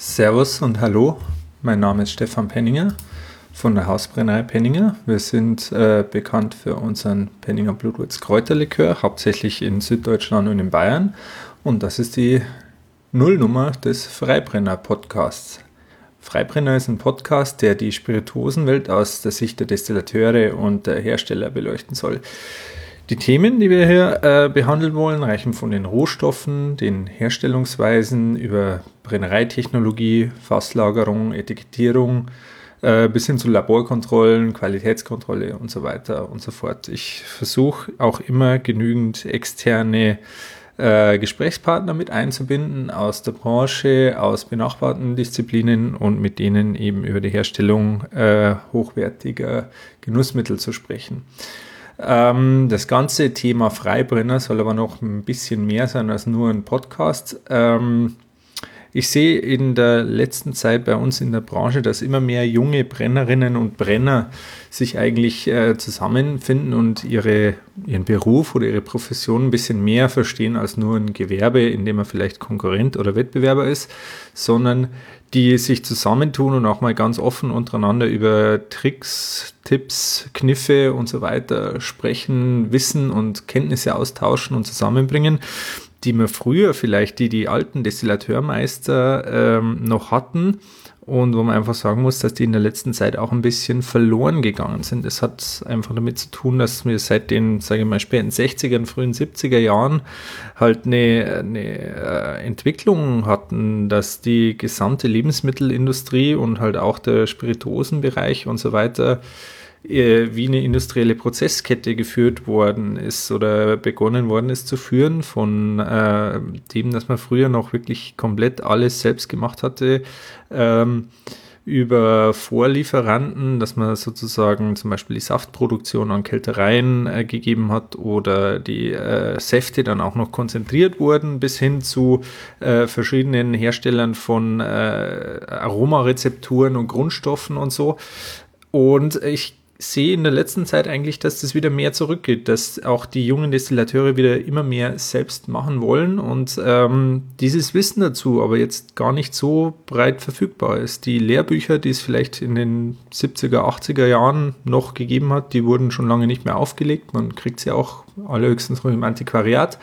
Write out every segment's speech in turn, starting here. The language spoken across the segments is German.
Servus und Hallo, mein Name ist Stefan Penninger von der Hausbrennerei Penninger. Wir sind äh, bekannt für unseren Penninger Blutwurz Kräuterlikör, hauptsächlich in Süddeutschland und in Bayern. Und das ist die Nullnummer des Freibrenner Podcasts. Freibrenner ist ein Podcast, der die Spirituosenwelt aus der Sicht der Destillateure und der Hersteller beleuchten soll. Die Themen, die wir hier äh, behandeln wollen, reichen von den Rohstoffen, den Herstellungsweisen über Brennereitechnologie, Fasslagerung, Etikettierung äh, bis hin zu Laborkontrollen, Qualitätskontrolle und so weiter und so fort. Ich versuche auch immer genügend externe äh, Gesprächspartner mit einzubinden aus der Branche, aus benachbarten Disziplinen und mit denen eben über die Herstellung äh, hochwertiger Genussmittel zu sprechen. Ähm, das ganze Thema Freibrenner soll aber noch ein bisschen mehr sein als nur ein Podcast. Ähm, ich sehe in der letzten Zeit bei uns in der Branche, dass immer mehr junge Brennerinnen und Brenner sich eigentlich äh, zusammenfinden und ihre, ihren Beruf oder ihre Profession ein bisschen mehr verstehen als nur ein Gewerbe, in dem man vielleicht Konkurrent oder Wettbewerber ist, sondern die sich zusammentun und auch mal ganz offen untereinander über Tricks, Tipps, Kniffe und so weiter sprechen, Wissen und Kenntnisse austauschen und zusammenbringen die wir früher vielleicht, die die alten Destillateurmeister ähm, noch hatten und wo man einfach sagen muss, dass die in der letzten Zeit auch ein bisschen verloren gegangen sind. Das hat einfach damit zu tun, dass wir seit den, sage ich mal, späten 60er, frühen 70er Jahren halt eine, eine äh, Entwicklung hatten, dass die gesamte Lebensmittelindustrie und halt auch der Spirituosenbereich und so weiter äh, wie eine industrielle Prozesskette geführt worden ist oder begonnen worden ist zu führen, von äh, dem, dass man früher noch wirklich komplett alles selbst gemacht hatte, ähm, über Vorlieferanten, dass man sozusagen zum Beispiel die Saftproduktion an Kältereien äh, gegeben hat oder die äh, Säfte dann auch noch konzentriert wurden, bis hin zu äh, verschiedenen Herstellern von äh, Aromarezepturen und Grundstoffen und so. Und ich sehe in der letzten Zeit eigentlich, dass das wieder mehr zurückgeht, dass auch die jungen Destillateure wieder immer mehr selbst machen wollen und ähm, dieses Wissen dazu aber jetzt gar nicht so breit verfügbar ist. Die Lehrbücher, die es vielleicht in den 70er, 80er Jahren noch gegeben hat, die wurden schon lange nicht mehr aufgelegt. Man kriegt sie auch allerhöchstens noch im Antiquariat.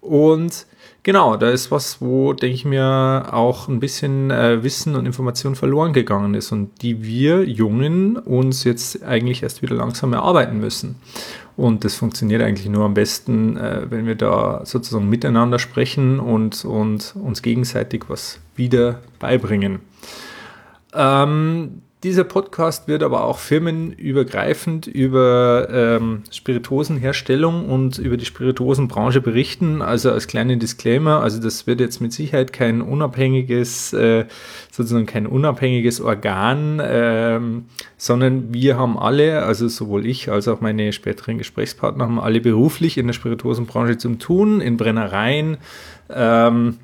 Und Genau, da ist was, wo, denke ich mir, auch ein bisschen äh, Wissen und Information verloren gegangen ist und die wir Jungen uns jetzt eigentlich erst wieder langsam erarbeiten müssen. Und das funktioniert eigentlich nur am besten, äh, wenn wir da sozusagen miteinander sprechen und, und uns gegenseitig was wieder beibringen. Ähm, dieser Podcast wird aber auch firmenübergreifend über ähm, Spirituosenherstellung und über die Spirituosenbranche berichten. Also als kleinen Disclaimer, also das wird jetzt mit Sicherheit kein unabhängiges, äh, sozusagen kein unabhängiges Organ, ähm, sondern wir haben alle, also sowohl ich als auch meine späteren Gesprächspartner, haben alle beruflich in der Spirituosenbranche zum Tun, in Brennereien. Ähm,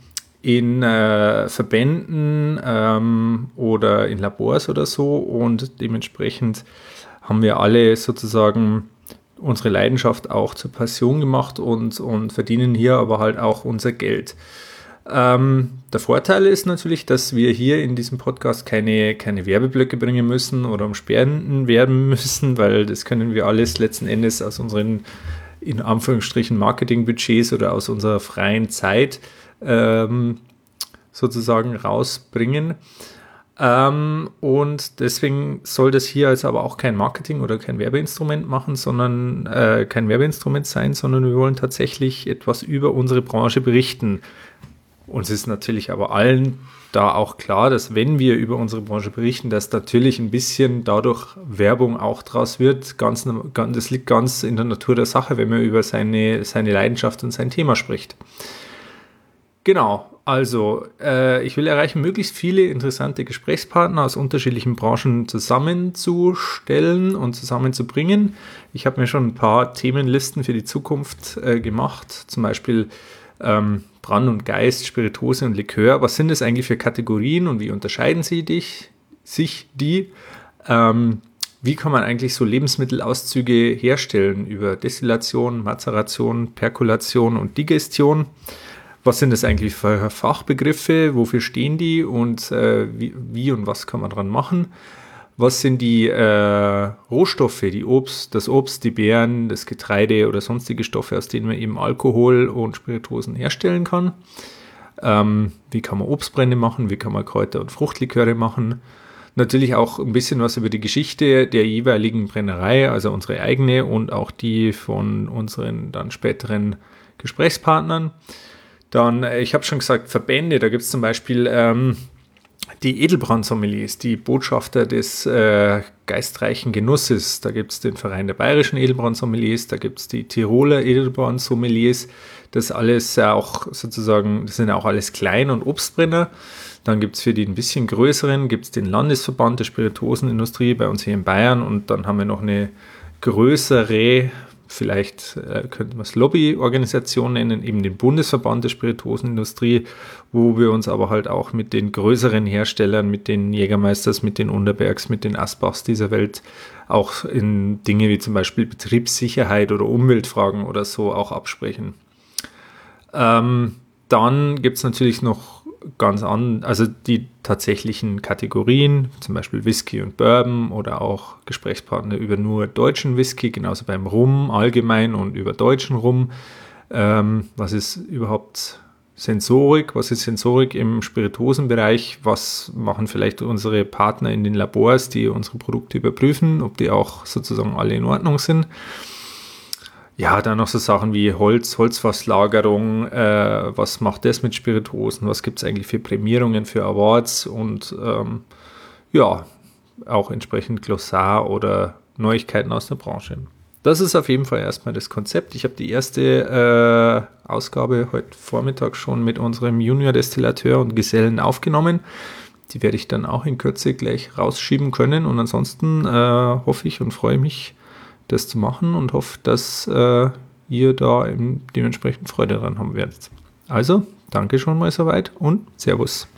in äh, Verbänden ähm, oder in Labors oder so und dementsprechend haben wir alle sozusagen unsere Leidenschaft auch zur Passion gemacht und, und verdienen hier aber halt auch unser Geld. Ähm, der Vorteil ist natürlich, dass wir hier in diesem Podcast keine, keine Werbeblöcke bringen müssen oder um Spenden werben müssen, weil das können wir alles letzten Endes aus unseren in Anführungsstrichen Marketingbudgets oder aus unserer freien Zeit ähm, sozusagen rausbringen. Ähm, und deswegen soll das hier jetzt aber auch kein Marketing oder kein Werbeinstrument machen, sondern äh, kein Werbeinstrument sein, sondern wir wollen tatsächlich etwas über unsere Branche berichten. Uns ist natürlich aber allen da auch klar, dass wenn wir über unsere Branche berichten, dass natürlich ein bisschen dadurch Werbung auch draus wird. Ganz, das liegt ganz in der Natur der Sache, wenn man über seine, seine Leidenschaft und sein Thema spricht. Genau, also äh, ich will erreichen, möglichst viele interessante Gesprächspartner aus unterschiedlichen Branchen zusammenzustellen und zusammenzubringen. Ich habe mir schon ein paar Themenlisten für die Zukunft äh, gemacht, zum Beispiel ähm, Brand und Geist, Spirituose und Likör. Was sind das eigentlich für Kategorien und wie unterscheiden sie dich, sich die? Ähm, wie kann man eigentlich so Lebensmittelauszüge herstellen über Destillation, Mazeration, Perkulation und Digestion? Was sind das eigentlich für Fachbegriffe, wofür stehen die und äh, wie, wie, und was kann man dran machen. Was sind die äh, Rohstoffe, die Obst, das Obst, die Beeren, das Getreide oder sonstige Stoffe, aus denen man eben Alkohol und Spirituosen herstellen kann? Ähm, wie kann man Obstbrände machen? Wie kann man Kräuter- und Fruchtliköre machen? Natürlich auch ein bisschen was über die Geschichte der jeweiligen Brennerei, also unsere eigene und auch die von unseren dann späteren Gesprächspartnern. Dann, äh, ich habe schon gesagt, Verbände, da gibt es zum Beispiel ähm, die Edelbrand-Sommeliers, die Botschafter des äh, geistreichen Genusses. Da gibt es den Verein der bayerischen Edelbrand-Sommeliers, da gibt es die Tiroler Edelbrand-Sommeliers. Das alles ja auch sozusagen, das sind auch alles Klein- und Obstbrenner. Dann gibt es für die ein bisschen größeren, gibt es den Landesverband der Spirituosenindustrie bei uns hier in Bayern und dann haben wir noch eine größere, vielleicht äh, könnte man es Lobbyorganisation nennen, eben den Bundesverband der Spirituosenindustrie, wo wir uns aber halt auch mit den größeren Herstellern, mit den Jägermeisters, mit den Unterbergs, mit den Asbachs dieser Welt auch in Dinge wie zum Beispiel Betriebssicherheit oder Umweltfragen oder so auch absprechen. Ähm, dann gibt es natürlich noch ganz an, also die tatsächlichen Kategorien, zum Beispiel Whisky und Bourbon oder auch Gesprächspartner über nur deutschen Whisky, genauso beim Rum allgemein und über deutschen Rum. Ähm, was ist überhaupt Sensorik? Was ist Sensorik im Spirituosenbereich? Was machen vielleicht unsere Partner in den Labors, die unsere Produkte überprüfen, ob die auch sozusagen alle in Ordnung sind? Ja, dann noch so Sachen wie Holz, Holzfasslagerung, äh, was macht das mit Spirituosen, was gibt es eigentlich für Prämierungen, für Awards und ähm, ja, auch entsprechend Glossar oder Neuigkeiten aus der Branche. Das ist auf jeden Fall erstmal das Konzept. Ich habe die erste äh, Ausgabe heute Vormittag schon mit unserem Junior-Destillateur und Gesellen aufgenommen. Die werde ich dann auch in Kürze gleich rausschieben können. Und ansonsten äh, hoffe ich und freue mich, das zu machen und hoffe, dass äh, ihr da dementsprechend Freude dran haben werdet. Also, danke schon mal soweit und Servus.